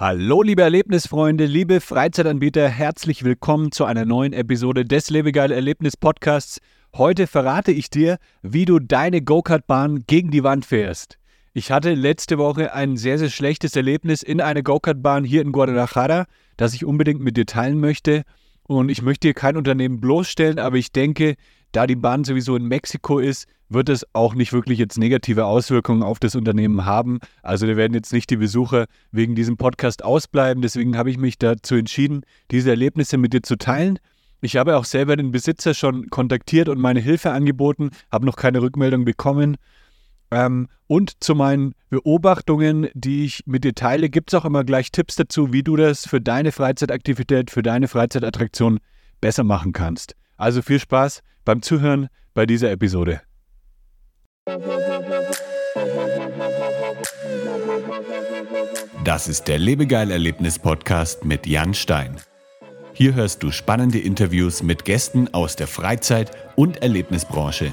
Hallo liebe Erlebnisfreunde, liebe Freizeitanbieter, herzlich willkommen zu einer neuen Episode des Lebegeil Erlebnis Podcasts. Heute verrate ich dir, wie du deine Go-Kart-Bahn gegen die Wand fährst. Ich hatte letzte Woche ein sehr, sehr schlechtes Erlebnis in einer Go-Kart-Bahn hier in Guadalajara, das ich unbedingt mit dir teilen möchte. Und ich möchte hier kein Unternehmen bloßstellen, aber ich denke, da die Bahn sowieso in Mexiko ist, wird es auch nicht wirklich jetzt negative Auswirkungen auf das Unternehmen haben. Also da werden jetzt nicht die Besucher wegen diesem Podcast ausbleiben. Deswegen habe ich mich dazu entschieden, diese Erlebnisse mit dir zu teilen. Ich habe auch selber den Besitzer schon kontaktiert und meine Hilfe angeboten, habe noch keine Rückmeldung bekommen. Ähm, und zu meinen Beobachtungen, die ich mit dir teile, gibt es auch immer gleich Tipps dazu, wie du das für deine Freizeitaktivität, für deine Freizeitattraktion besser machen kannst. Also viel Spaß beim Zuhören bei dieser Episode. Das ist der Lebegeil-Erlebnis-Podcast mit Jan Stein. Hier hörst du spannende Interviews mit Gästen aus der Freizeit- und Erlebnisbranche.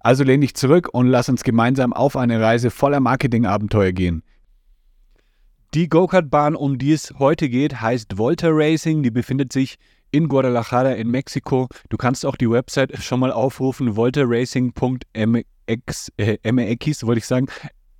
Also lehn dich zurück und lass uns gemeinsam auf eine Reise voller Marketingabenteuer gehen. Die Go-Kart-Bahn, um die es heute geht, heißt Volta Racing. Die befindet sich in Guadalajara in Mexiko. Du kannst auch die Website schon mal aufrufen, voltaracing.mx, äh, MX, wollte ich sagen,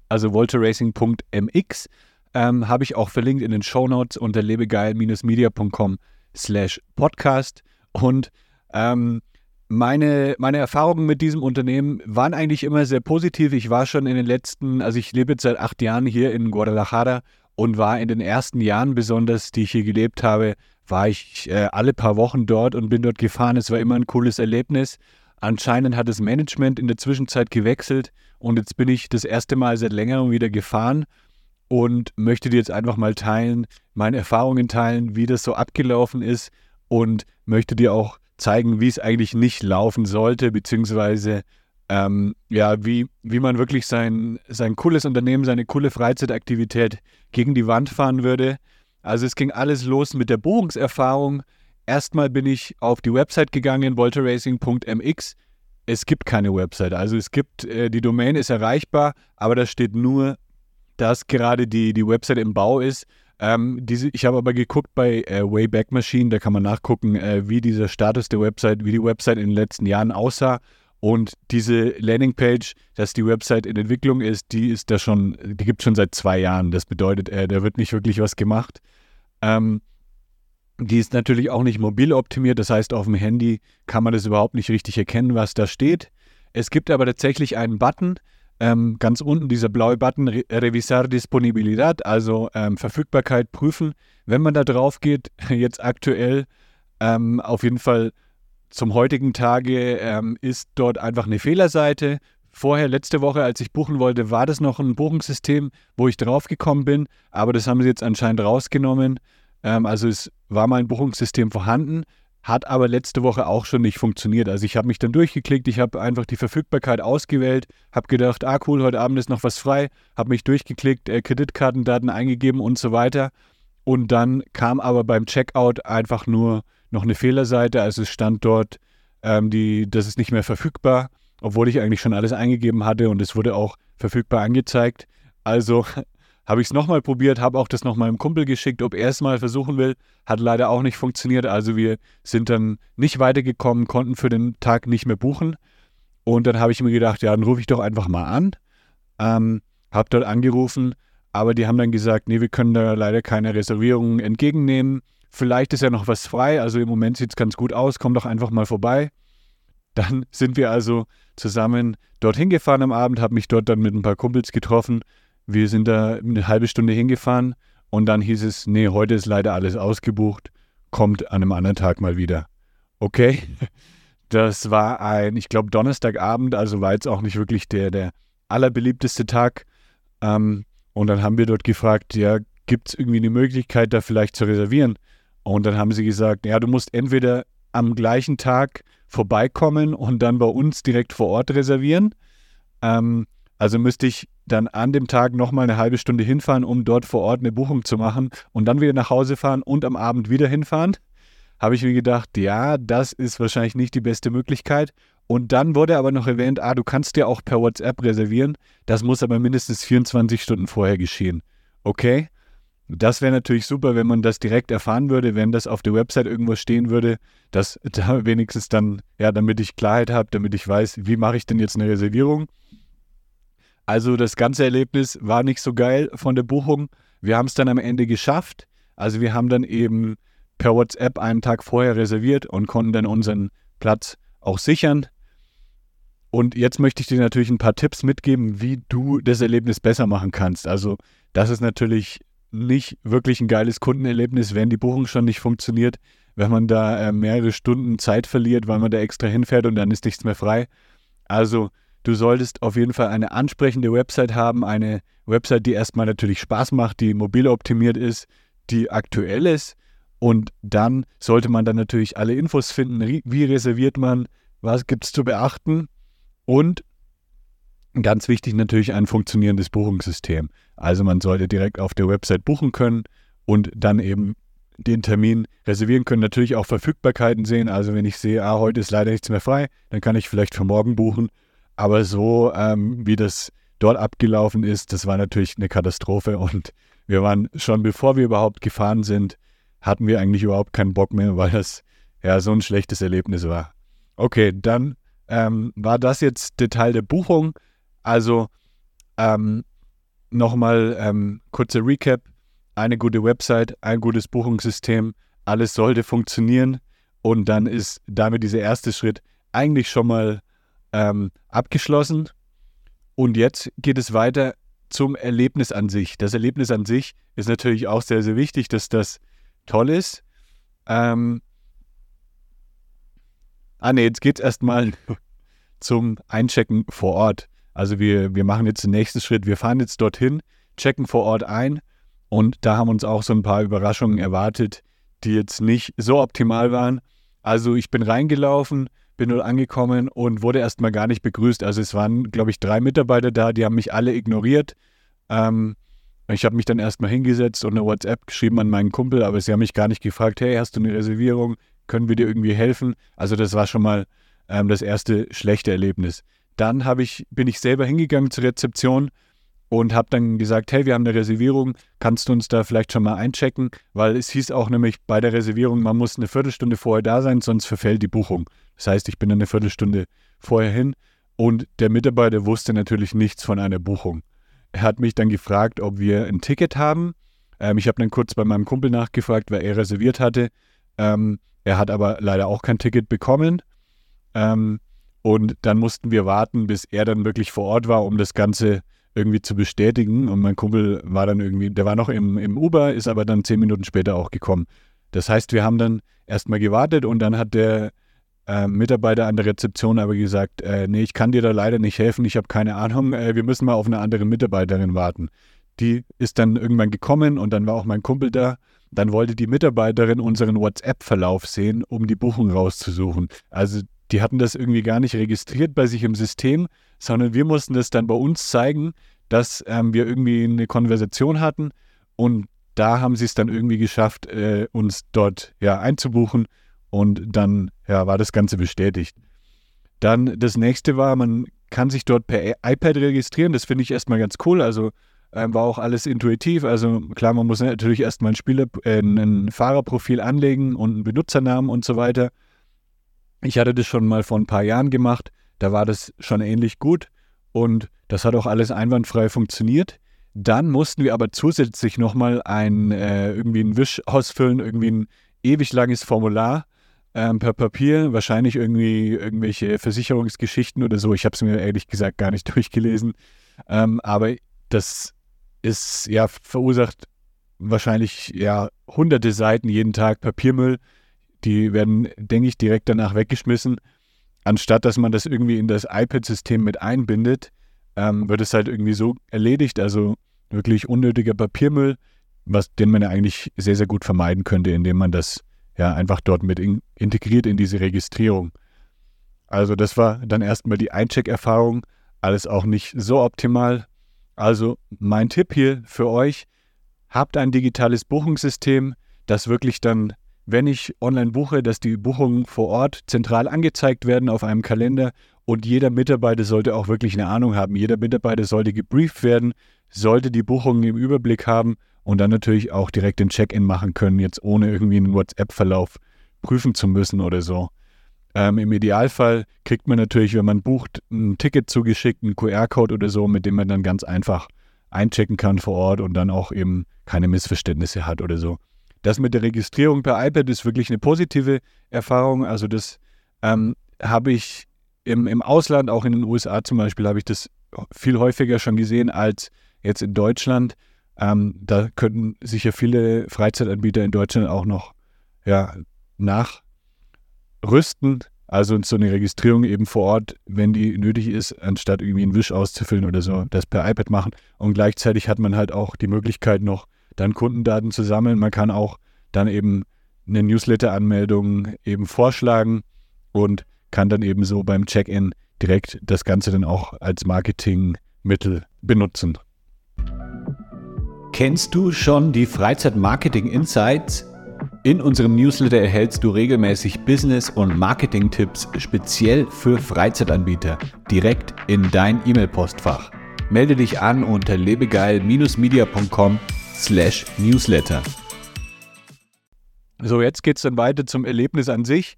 also voltaracing.mx. Ähm, Habe ich auch verlinkt in den Show Notes unter lebegeil-media.com slash podcast. Und ähm, meine, meine Erfahrungen mit diesem Unternehmen waren eigentlich immer sehr positiv. Ich war schon in den letzten, also ich lebe jetzt seit acht Jahren hier in Guadalajara und war in den ersten Jahren besonders, die ich hier gelebt habe, war ich äh, alle paar Wochen dort und bin dort gefahren. Es war immer ein cooles Erlebnis. Anscheinend hat das Management in der Zwischenzeit gewechselt und jetzt bin ich das erste Mal seit längerem wieder gefahren und möchte dir jetzt einfach mal teilen, meine Erfahrungen teilen, wie das so abgelaufen ist und möchte dir auch zeigen, wie es eigentlich nicht laufen sollte, beziehungsweise ähm, ja, wie, wie man wirklich sein, sein cooles Unternehmen, seine coole Freizeitaktivität gegen die Wand fahren würde. Also es ging alles los mit der Buchungserfahrung. Erstmal bin ich auf die Website gegangen, volteracing.mx. Es gibt keine Website. Also es gibt, äh, die Domain ist erreichbar, aber da steht nur, dass gerade die, die Website im Bau ist. Ähm, diese, ich habe aber geguckt bei äh, Wayback Machine, da kann man nachgucken, äh, wie dieser Status der Website, wie die Website in den letzten Jahren aussah. Und diese Landingpage, dass die Website in Entwicklung ist, die ist da schon, die gibt es schon seit zwei Jahren. Das bedeutet, äh, da wird nicht wirklich was gemacht. Ähm, die ist natürlich auch nicht mobil optimiert, das heißt, auf dem Handy kann man das überhaupt nicht richtig erkennen, was da steht. Es gibt aber tatsächlich einen Button, ähm, ganz unten dieser blaue Button Re Revisar Disponibilidad, also ähm, Verfügbarkeit prüfen. Wenn man da drauf geht, jetzt aktuell ähm, auf jeden Fall zum heutigen Tage ähm, ist dort einfach eine Fehlerseite. Vorher, letzte Woche, als ich buchen wollte, war das noch ein Buchungssystem, wo ich draufgekommen bin, aber das haben sie jetzt anscheinend rausgenommen. Ähm, also es war mal ein Buchungssystem vorhanden, hat aber letzte Woche auch schon nicht funktioniert. Also ich habe mich dann durchgeklickt, ich habe einfach die Verfügbarkeit ausgewählt, habe gedacht, ah cool, heute Abend ist noch was frei, habe mich durchgeklickt, äh, Kreditkartendaten eingegeben und so weiter. Und dann kam aber beim Checkout einfach nur noch eine Fehlerseite. Also es stand dort, ähm, die, das ist nicht mehr verfügbar, obwohl ich eigentlich schon alles eingegeben hatte und es wurde auch verfügbar angezeigt. Also habe ich es nochmal probiert, habe auch das noch meinem Kumpel geschickt, ob er es mal versuchen will. Hat leider auch nicht funktioniert. Also wir sind dann nicht weitergekommen, konnten für den Tag nicht mehr buchen. Und dann habe ich mir gedacht, ja, dann rufe ich doch einfach mal an. Ähm, habe dort angerufen, aber die haben dann gesagt, nee, wir können da leider keine Reservierungen entgegennehmen. Vielleicht ist ja noch was frei, also im Moment sieht es ganz gut aus, komm doch einfach mal vorbei. Dann sind wir also zusammen dorthin gefahren am Abend, habe mich dort dann mit ein paar Kumpels getroffen. Wir sind da eine halbe Stunde hingefahren und dann hieß es, nee, heute ist leider alles ausgebucht, kommt an einem anderen Tag mal wieder. Okay, das war ein, ich glaube, Donnerstagabend, also war jetzt auch nicht wirklich der, der allerbeliebteste Tag. Ähm, und dann haben wir dort gefragt, ja, gibt es irgendwie eine Möglichkeit, da vielleicht zu reservieren? Und dann haben sie gesagt, ja, du musst entweder am gleichen Tag vorbeikommen und dann bei uns direkt vor Ort reservieren. Ähm, also müsste ich dann an dem Tag nochmal eine halbe Stunde hinfahren, um dort vor Ort eine Buchung zu machen und dann wieder nach Hause fahren und am Abend wieder hinfahren. Habe ich mir gedacht, ja, das ist wahrscheinlich nicht die beste Möglichkeit. Und dann wurde aber noch erwähnt, ah, du kannst dir auch per WhatsApp reservieren. Das muss aber mindestens 24 Stunden vorher geschehen. Okay, das wäre natürlich super, wenn man das direkt erfahren würde, wenn das auf der Website irgendwo stehen würde, dass da wenigstens dann, ja, damit ich Klarheit habe, damit ich weiß, wie mache ich denn jetzt eine Reservierung. Also das ganze Erlebnis war nicht so geil von der Buchung. Wir haben es dann am Ende geschafft. Also wir haben dann eben per WhatsApp einen Tag vorher reserviert und konnten dann unseren Platz auch sichern. Und jetzt möchte ich dir natürlich ein paar Tipps mitgeben, wie du das Erlebnis besser machen kannst. Also das ist natürlich nicht wirklich ein geiles Kundenerlebnis, wenn die Buchung schon nicht funktioniert, wenn man da äh, mehrere Stunden Zeit verliert, weil man da extra hinfährt und dann ist nichts mehr frei. Also du solltest auf jeden Fall eine ansprechende Website haben, eine Website, die erstmal natürlich Spaß macht, die mobil optimiert ist, die aktuell ist und dann sollte man dann natürlich alle Infos finden, wie reserviert man, was gibt es zu beachten und Ganz wichtig natürlich ein funktionierendes Buchungssystem. Also man sollte direkt auf der Website buchen können und dann eben den Termin reservieren können. Natürlich auch Verfügbarkeiten sehen. Also wenn ich sehe, ah, heute ist leider nichts mehr frei, dann kann ich vielleicht für morgen buchen. Aber so ähm, wie das dort abgelaufen ist, das war natürlich eine Katastrophe. Und wir waren schon bevor wir überhaupt gefahren sind, hatten wir eigentlich überhaupt keinen Bock mehr, weil das ja so ein schlechtes Erlebnis war. Okay, dann ähm, war das jetzt Detail der Buchung. Also ähm, nochmal ähm, kurzer Recap. Eine gute Website, ein gutes Buchungssystem, alles sollte funktionieren und dann ist damit dieser erste Schritt eigentlich schon mal ähm, abgeschlossen. Und jetzt geht es weiter zum Erlebnis an sich. Das Erlebnis an sich ist natürlich auch sehr, sehr wichtig, dass das toll ist. Ähm, ah ne, jetzt geht es erstmal zum Einchecken vor Ort. Also wir, wir machen jetzt den nächsten Schritt. Wir fahren jetzt dorthin, checken vor Ort ein und da haben uns auch so ein paar Überraschungen erwartet, die jetzt nicht so optimal waren. Also ich bin reingelaufen, bin nur angekommen und wurde erstmal gar nicht begrüßt. Also es waren, glaube ich, drei Mitarbeiter da, die haben mich alle ignoriert. Ähm, ich habe mich dann erstmal hingesetzt und eine WhatsApp geschrieben an meinen Kumpel, aber sie haben mich gar nicht gefragt, hey, hast du eine Reservierung? Können wir dir irgendwie helfen? Also das war schon mal ähm, das erste schlechte Erlebnis. Dann ich, bin ich selber hingegangen zur Rezeption und habe dann gesagt, hey, wir haben eine Reservierung, kannst du uns da vielleicht schon mal einchecken? Weil es hieß auch nämlich bei der Reservierung, man muss eine Viertelstunde vorher da sein, sonst verfällt die Buchung. Das heißt, ich bin eine Viertelstunde vorher hin und der Mitarbeiter wusste natürlich nichts von einer Buchung. Er hat mich dann gefragt, ob wir ein Ticket haben. Ähm, ich habe dann kurz bei meinem Kumpel nachgefragt, weil er reserviert hatte. Ähm, er hat aber leider auch kein Ticket bekommen. Ähm, und dann mussten wir warten, bis er dann wirklich vor Ort war, um das Ganze irgendwie zu bestätigen. Und mein Kumpel war dann irgendwie, der war noch im, im Uber, ist aber dann zehn Minuten später auch gekommen. Das heißt, wir haben dann erstmal gewartet und dann hat der äh, Mitarbeiter an der Rezeption aber gesagt, äh, nee, ich kann dir da leider nicht helfen, ich habe keine Ahnung, äh, wir müssen mal auf eine andere Mitarbeiterin warten. Die ist dann irgendwann gekommen und dann war auch mein Kumpel da. Dann wollte die Mitarbeiterin unseren WhatsApp-Verlauf sehen, um die Buchung rauszusuchen. Also die hatten das irgendwie gar nicht registriert bei sich im System, sondern wir mussten das dann bei uns zeigen, dass ähm, wir irgendwie eine Konversation hatten und da haben sie es dann irgendwie geschafft, äh, uns dort ja einzubuchen und dann ja, war das Ganze bestätigt. Dann das nächste war, man kann sich dort per iPad registrieren. Das finde ich erstmal ganz cool. Also ähm, war auch alles intuitiv. Also klar, man muss natürlich erstmal ein, Spieler, äh, ein Fahrerprofil anlegen und einen Benutzernamen und so weiter. Ich hatte das schon mal vor ein paar Jahren gemacht, da war das schon ähnlich gut und das hat auch alles einwandfrei funktioniert. Dann mussten wir aber zusätzlich nochmal ein, äh, irgendwie einen Wisch ausfüllen, irgendwie ein ewig langes Formular, ähm, per Papier, wahrscheinlich irgendwie irgendwelche Versicherungsgeschichten oder so. Ich habe es mir ehrlich gesagt gar nicht durchgelesen. Ähm, aber das ist ja verursacht wahrscheinlich ja hunderte Seiten jeden Tag Papiermüll. Die werden, denke ich, direkt danach weggeschmissen. Anstatt dass man das irgendwie in das iPad-System mit einbindet, ähm, wird es halt irgendwie so erledigt. Also wirklich unnötiger Papiermüll, was, den man ja eigentlich sehr, sehr gut vermeiden könnte, indem man das ja einfach dort mit in, integriert in diese Registrierung. Also das war dann erstmal die Eincheck-Erfahrung, alles auch nicht so optimal. Also mein Tipp hier für euch, habt ein digitales Buchungssystem, das wirklich dann, wenn ich online buche, dass die Buchungen vor Ort zentral angezeigt werden auf einem Kalender und jeder Mitarbeiter sollte auch wirklich eine Ahnung haben. Jeder Mitarbeiter sollte gebrieft werden, sollte die Buchungen im Überblick haben und dann natürlich auch direkt den Check-in machen können, jetzt ohne irgendwie einen WhatsApp-Verlauf prüfen zu müssen oder so. Ähm, Im Idealfall kriegt man natürlich, wenn man bucht, ein Ticket zugeschickt, einen QR-Code oder so, mit dem man dann ganz einfach einchecken kann vor Ort und dann auch eben keine Missverständnisse hat oder so. Das mit der Registrierung per iPad ist wirklich eine positive Erfahrung. Also das ähm, habe ich im, im Ausland, auch in den USA zum Beispiel, habe ich das viel häufiger schon gesehen als jetzt in Deutschland. Ähm, da könnten sicher viele Freizeitanbieter in Deutschland auch noch ja, nachrüsten. Also so eine Registrierung eben vor Ort, wenn die nötig ist, anstatt irgendwie einen Wisch auszufüllen oder so, das per iPad machen. Und gleichzeitig hat man halt auch die Möglichkeit noch, dann Kundendaten zu sammeln. Man kann auch dann eben eine Newsletter-Anmeldung eben vorschlagen und kann dann eben so beim Check-in direkt das Ganze dann auch als Marketingmittel benutzen. Kennst du schon die Freizeit-Marketing Insights? In unserem Newsletter erhältst du regelmäßig Business- und Marketing-Tipps speziell für Freizeitanbieter direkt in dein E-Mail-Postfach. Melde dich an unter lebegeil-media.com/newsletter. So, jetzt geht es dann weiter zum Erlebnis an sich.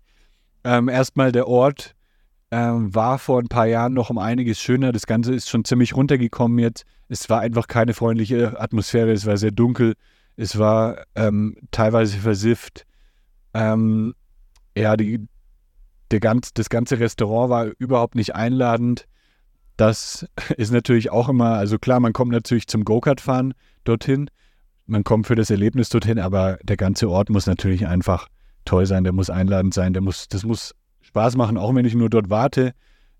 Ähm, erstmal der Ort ähm, war vor ein paar Jahren noch um einiges schöner. Das Ganze ist schon ziemlich runtergekommen jetzt. Es war einfach keine freundliche Atmosphäre. Es war sehr dunkel. Es war ähm, teilweise versifft. Ähm, ja, die, der ganz, das ganze Restaurant war überhaupt nicht einladend. Das ist natürlich auch immer, also klar, man kommt natürlich zum Go-Kart-Fahren dorthin. Man kommt für das Erlebnis dorthin, aber der ganze Ort muss natürlich einfach toll sein, der muss einladend sein, der muss, das muss Spaß machen, auch wenn ich nur dort warte,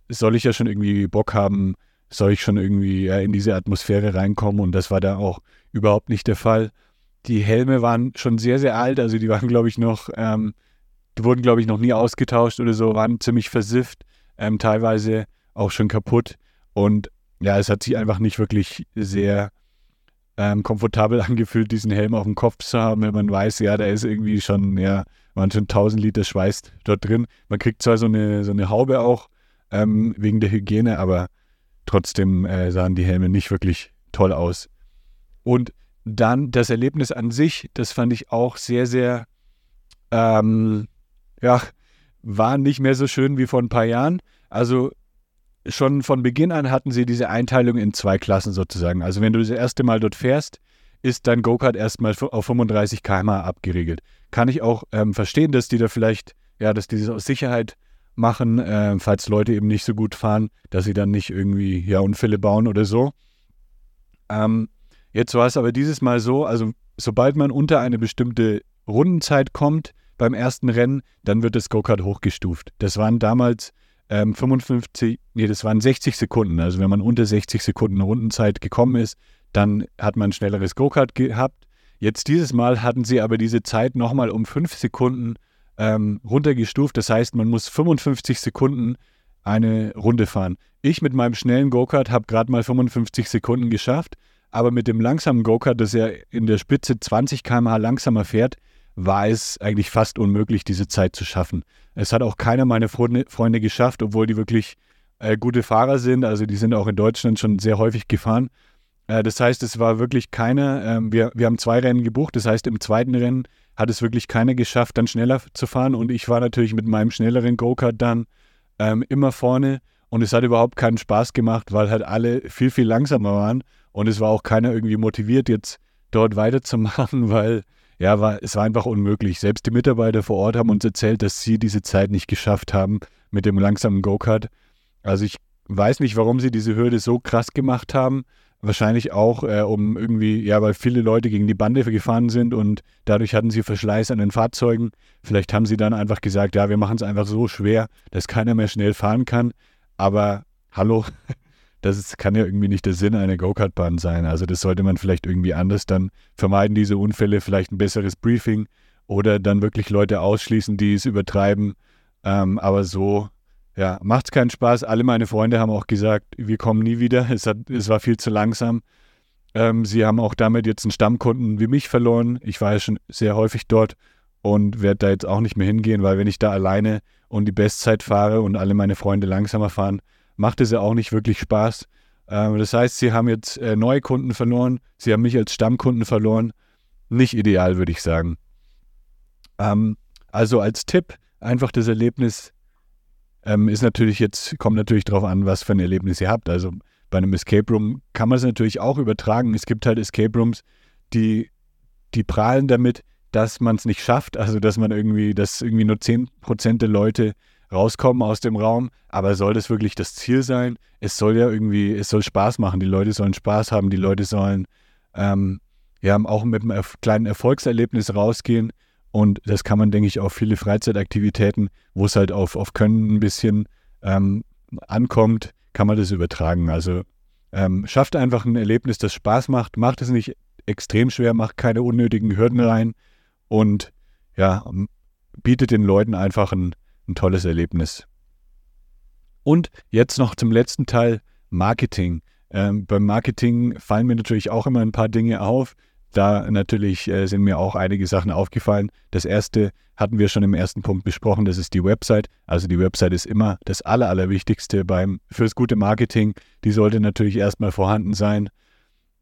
soll ich ja schon irgendwie Bock haben, soll ich schon irgendwie ja, in diese Atmosphäre reinkommen und das war da auch überhaupt nicht der Fall. Die Helme waren schon sehr, sehr alt, also die waren, glaube ich, noch, ähm, die wurden, glaube ich, noch nie ausgetauscht oder so, waren ziemlich versifft, ähm, teilweise auch schon kaputt. Und ja, es hat sich einfach nicht wirklich sehr ähm, komfortabel angefühlt, diesen Helm auf dem Kopf zu haben, wenn man weiß, ja, da ist irgendwie schon, ja, waren schon 1000 Liter Schweiß dort drin. Man kriegt zwar so eine, so eine Haube auch ähm, wegen der Hygiene, aber trotzdem äh, sahen die Helme nicht wirklich toll aus. Und dann das Erlebnis an sich, das fand ich auch sehr, sehr, ähm, ja, war nicht mehr so schön wie vor ein paar Jahren. Also schon von Beginn an hatten sie diese Einteilung in zwei Klassen sozusagen. Also wenn du das erste Mal dort fährst, ist dein Go-Kart erstmal auf 35 km/h abgeregelt. Kann ich auch ähm, verstehen, dass die da vielleicht, ja, dass die das aus Sicherheit machen, äh, falls Leute eben nicht so gut fahren, dass sie dann nicht irgendwie ja, Unfälle bauen oder so. Ähm, Jetzt war es aber dieses Mal so, also sobald man unter eine bestimmte Rundenzeit kommt beim ersten Rennen, dann wird das Go-Kart hochgestuft. Das waren damals ähm, 55, nee, das waren 60 Sekunden. Also wenn man unter 60 Sekunden Rundenzeit gekommen ist, dann hat man ein schnelleres Go-Kart gehabt. Jetzt dieses Mal hatten sie aber diese Zeit nochmal um 5 Sekunden ähm, runtergestuft. Das heißt, man muss 55 Sekunden eine Runde fahren. Ich mit meinem schnellen Go-Kart habe gerade mal 55 Sekunden geschafft. Aber mit dem langsamen Go-Kart, das ja in der Spitze 20 km/h langsamer fährt, war es eigentlich fast unmöglich, diese Zeit zu schaffen. Es hat auch keiner meiner Freunde, geschafft, obwohl die wirklich äh, gute Fahrer sind. Also die sind auch in Deutschland schon sehr häufig gefahren. Äh, das heißt, es war wirklich keiner. Äh, wir, wir haben zwei Rennen gebucht. Das heißt, im zweiten Rennen hat es wirklich keiner geschafft, dann schneller zu fahren. Und ich war natürlich mit meinem schnelleren Go-Kart dann ähm, immer vorne. Und es hat überhaupt keinen Spaß gemacht, weil halt alle viel, viel langsamer waren. Und es war auch keiner irgendwie motiviert, jetzt dort weiterzumachen, weil ja, war, es war einfach unmöglich. Selbst die Mitarbeiter vor Ort haben uns erzählt, dass sie diese Zeit nicht geschafft haben mit dem langsamen Go-Kart. Also ich weiß nicht, warum sie diese Hürde so krass gemacht haben. Wahrscheinlich auch, äh, um irgendwie, ja, weil viele Leute gegen die Bande gefahren sind und dadurch hatten sie Verschleiß an den Fahrzeugen. Vielleicht haben sie dann einfach gesagt, ja, wir machen es einfach so schwer, dass keiner mehr schnell fahren kann. Aber hallo, das ist, kann ja irgendwie nicht der Sinn einer Go-Kart-Bahn sein. Also das sollte man vielleicht irgendwie anders dann vermeiden, diese Unfälle, vielleicht ein besseres Briefing oder dann wirklich Leute ausschließen, die es übertreiben. Ähm, aber so ja, macht's keinen Spaß. Alle meine Freunde haben auch gesagt, wir kommen nie wieder. Es, hat, es war viel zu langsam. Ähm, sie haben auch damit jetzt einen Stammkunden wie mich verloren. Ich war ja schon sehr häufig dort und werde da jetzt auch nicht mehr hingehen, weil wenn ich da alleine und die Bestzeit fahre und alle meine Freunde langsamer fahren, macht es ja auch nicht wirklich Spaß. Ähm, das heißt, sie haben jetzt äh, neue Kunden verloren. Sie haben mich als Stammkunden verloren. Nicht ideal, würde ich sagen. Ähm, also als Tipp einfach das Erlebnis ähm, ist natürlich jetzt, kommt natürlich darauf an, was für ein Erlebnis ihr habt. Also bei einem Escape Room kann man es natürlich auch übertragen. Es gibt halt Escape Rooms, die, die prahlen damit, dass man es nicht schafft, also dass man irgendwie, dass irgendwie nur 10% der Leute rauskommen aus dem Raum. Aber soll das wirklich das Ziel sein? Es soll ja irgendwie, es soll Spaß machen. Die Leute sollen Spaß haben, die Leute sollen ähm, ja auch mit einem kleinen Erfolgserlebnis rausgehen. Und das kann man, denke ich, auf viele Freizeitaktivitäten, wo es halt auf, auf Können ein bisschen ähm, ankommt, kann man das übertragen. Also ähm, schafft einfach ein Erlebnis, das Spaß macht, macht es nicht extrem schwer, macht keine unnötigen Hürden rein und ja, bietet den Leuten einfach ein, ein tolles Erlebnis. Und jetzt noch zum letzten Teil Marketing. Ähm, beim Marketing fallen mir natürlich auch immer ein paar Dinge auf, da natürlich äh, sind mir auch einige Sachen aufgefallen. Das erste hatten wir schon im ersten Punkt besprochen, das ist die Website. Also die Website ist immer das Aller, Allerwichtigste beim, fürs gute Marketing. Die sollte natürlich erstmal vorhanden sein.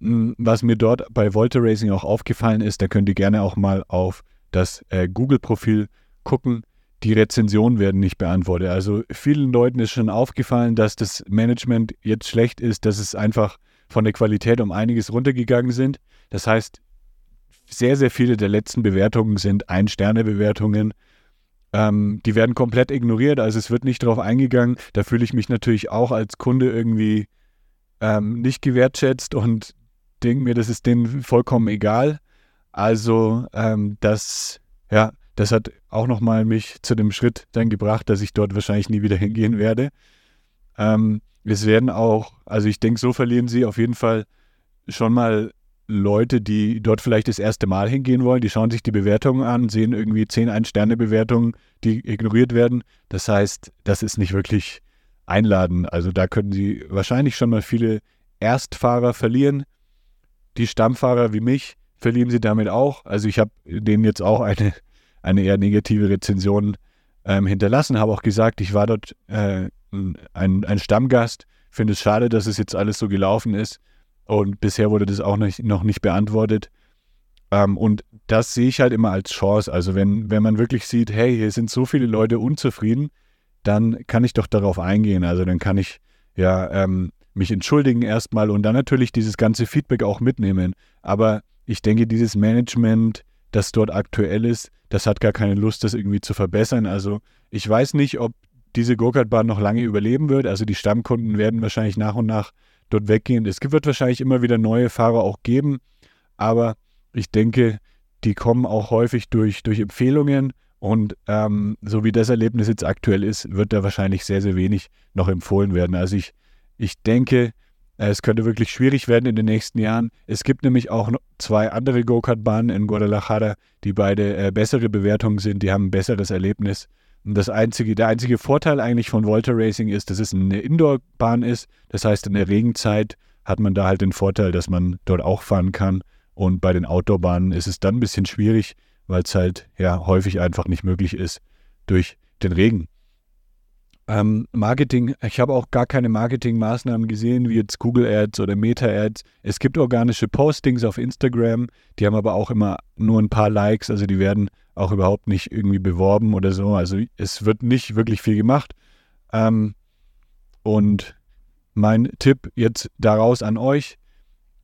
Hm, was mir dort bei Volta Racing auch aufgefallen ist, da könnt ihr gerne auch mal auf das äh, Google-Profil gucken. Die Rezensionen werden nicht beantwortet. Also vielen Leuten ist schon aufgefallen, dass das Management jetzt schlecht ist, dass es einfach von der Qualität um einiges runtergegangen sind. Das heißt, sehr, sehr viele der letzten Bewertungen sind Ein-Sterne-Bewertungen. Ähm, die werden komplett ignoriert, also es wird nicht darauf eingegangen. Da fühle ich mich natürlich auch als Kunde irgendwie ähm, nicht gewertschätzt und denke mir, das ist denen vollkommen egal. Also ähm, das, ja, das hat auch nochmal mich zu dem Schritt dann gebracht, dass ich dort wahrscheinlich nie wieder hingehen werde. Ähm, es werden auch, also ich denke, so verlieren sie auf jeden Fall schon mal Leute, die dort vielleicht das erste Mal hingehen wollen, die schauen sich die Bewertungen an, sehen irgendwie 10 Ein-Sterne-Bewertungen, die ignoriert werden. Das heißt, das ist nicht wirklich einladen. Also da können sie wahrscheinlich schon mal viele Erstfahrer verlieren. Die Stammfahrer wie mich verlieren sie damit auch. Also ich habe denen jetzt auch eine, eine eher negative Rezension ähm, hinterlassen, habe auch gesagt, ich war dort äh, ein, ein Stammgast, finde es schade, dass es jetzt alles so gelaufen ist und bisher wurde das auch nicht, noch nicht beantwortet. Ähm, und das sehe ich halt immer als Chance. Also wenn, wenn man wirklich sieht, hey, hier sind so viele Leute unzufrieden, dann kann ich doch darauf eingehen. Also dann kann ich ja ähm, mich entschuldigen erstmal und dann natürlich dieses ganze Feedback auch mitnehmen. Aber ich denke, dieses Management, das dort aktuell ist, das hat gar keine Lust, das irgendwie zu verbessern. Also ich weiß nicht, ob diese Go-Kart-Bahn noch lange überleben wird. Also die Stammkunden werden wahrscheinlich nach und nach dort weggehen. Es wird wahrscheinlich immer wieder neue Fahrer auch geben, aber ich denke, die kommen auch häufig durch, durch Empfehlungen und ähm, so wie das Erlebnis jetzt aktuell ist, wird da wahrscheinlich sehr, sehr wenig noch empfohlen werden. Also ich, ich denke, es könnte wirklich schwierig werden in den nächsten Jahren. Es gibt nämlich auch zwei andere Go-Kart-Bahnen in Guadalajara, die beide äh, bessere Bewertungen sind, die haben ein besseres Erlebnis. Und das einzige, der einzige Vorteil eigentlich von Volta Racing ist, dass es eine Indoor-Bahn ist. Das heißt, in der Regenzeit hat man da halt den Vorteil, dass man dort auch fahren kann. Und bei den Outdoor-Bahnen ist es dann ein bisschen schwierig, weil es halt ja häufig einfach nicht möglich ist durch den Regen. Ähm, Marketing, ich habe auch gar keine Marketingmaßnahmen gesehen, wie jetzt Google Ads oder Meta Ads. Es gibt organische Postings auf Instagram, die haben aber auch immer nur ein paar Likes, also die werden auch überhaupt nicht irgendwie beworben oder so. Also es wird nicht wirklich viel gemacht. Ähm, und mein Tipp jetzt daraus an euch,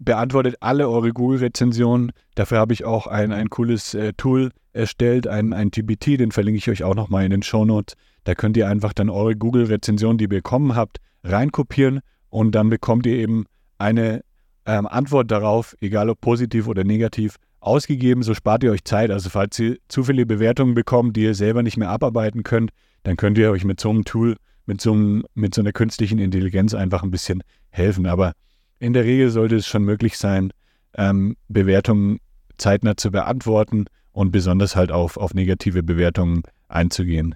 beantwortet alle eure Google-Rezensionen. Dafür habe ich auch ein, ein cooles äh, Tool erstellt, ein, ein TBT, den verlinke ich euch auch nochmal in den Show Notes. Da könnt ihr einfach dann eure Google-Rezension, die ihr bekommen habt, reinkopieren und dann bekommt ihr eben eine ähm, Antwort darauf, egal ob positiv oder negativ, ausgegeben. So spart ihr euch Zeit. Also falls ihr zu viele Bewertungen bekommt, die ihr selber nicht mehr abarbeiten könnt, dann könnt ihr euch mit so einem Tool, mit so, einem, mit so einer künstlichen Intelligenz einfach ein bisschen helfen. Aber in der Regel sollte es schon möglich sein, ähm, Bewertungen zeitnah zu beantworten und besonders halt auf, auf negative Bewertungen einzugehen.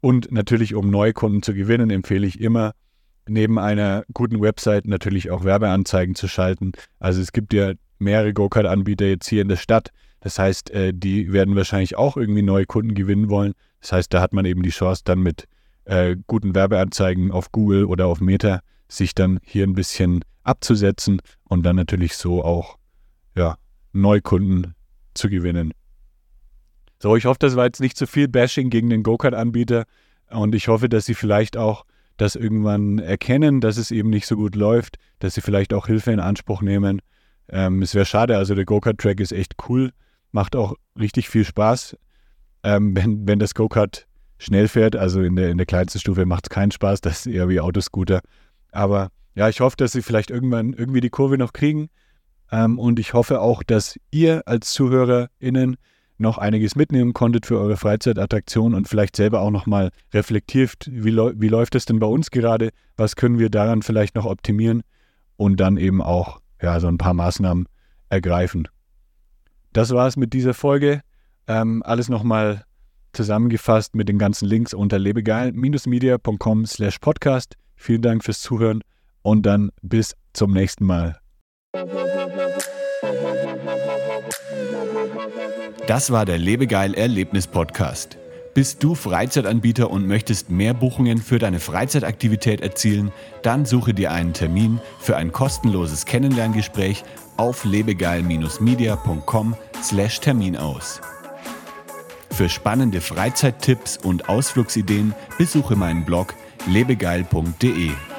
Und natürlich, um neue Kunden zu gewinnen, empfehle ich immer, neben einer guten Website natürlich auch Werbeanzeigen zu schalten. Also es gibt ja mehrere Go-Kart-Anbieter jetzt hier in der Stadt. Das heißt, äh, die werden wahrscheinlich auch irgendwie neue Kunden gewinnen wollen. Das heißt, da hat man eben die Chance, dann mit äh, guten Werbeanzeigen auf Google oder auf Meta sich dann hier ein bisschen abzusetzen und dann natürlich so auch ja, Neukunden zu gewinnen. So, ich hoffe, das war jetzt nicht zu viel Bashing gegen den Go-Kart-Anbieter und ich hoffe, dass Sie vielleicht auch das irgendwann erkennen, dass es eben nicht so gut läuft, dass Sie vielleicht auch Hilfe in Anspruch nehmen. Ähm, es wäre schade, also der Go-Kart-Track ist echt cool, macht auch richtig viel Spaß. Ähm, wenn, wenn das Go-Kart schnell fährt, also in der, in der kleinsten Stufe macht es keinen Spaß, das ist eher wie Autoscooter. Aber ja, ich hoffe, dass Sie vielleicht irgendwann irgendwie die Kurve noch kriegen. Ähm, und ich hoffe auch, dass ihr als ZuhörerInnen noch einiges mitnehmen konntet für eure Freizeitattraktion und vielleicht selber auch nochmal reflektiert, wie, wie läuft es denn bei uns gerade, was können wir daran vielleicht noch optimieren und dann eben auch ja, so ein paar Maßnahmen ergreifen. Das war es mit dieser Folge. Ähm, alles nochmal zusammengefasst mit den ganzen Links unter lebegeil-media.com slash podcast. Vielen Dank fürs Zuhören und dann bis zum nächsten Mal. Das war der Lebegeil Erlebnis Podcast. Bist du Freizeitanbieter und möchtest mehr Buchungen für deine Freizeitaktivität erzielen? Dann suche dir einen Termin für ein kostenloses Kennenlerngespräch auf lebegeil-media.com/termin aus. Für spannende Freizeittipps und Ausflugsideen besuche meinen Blog lebegeil.de.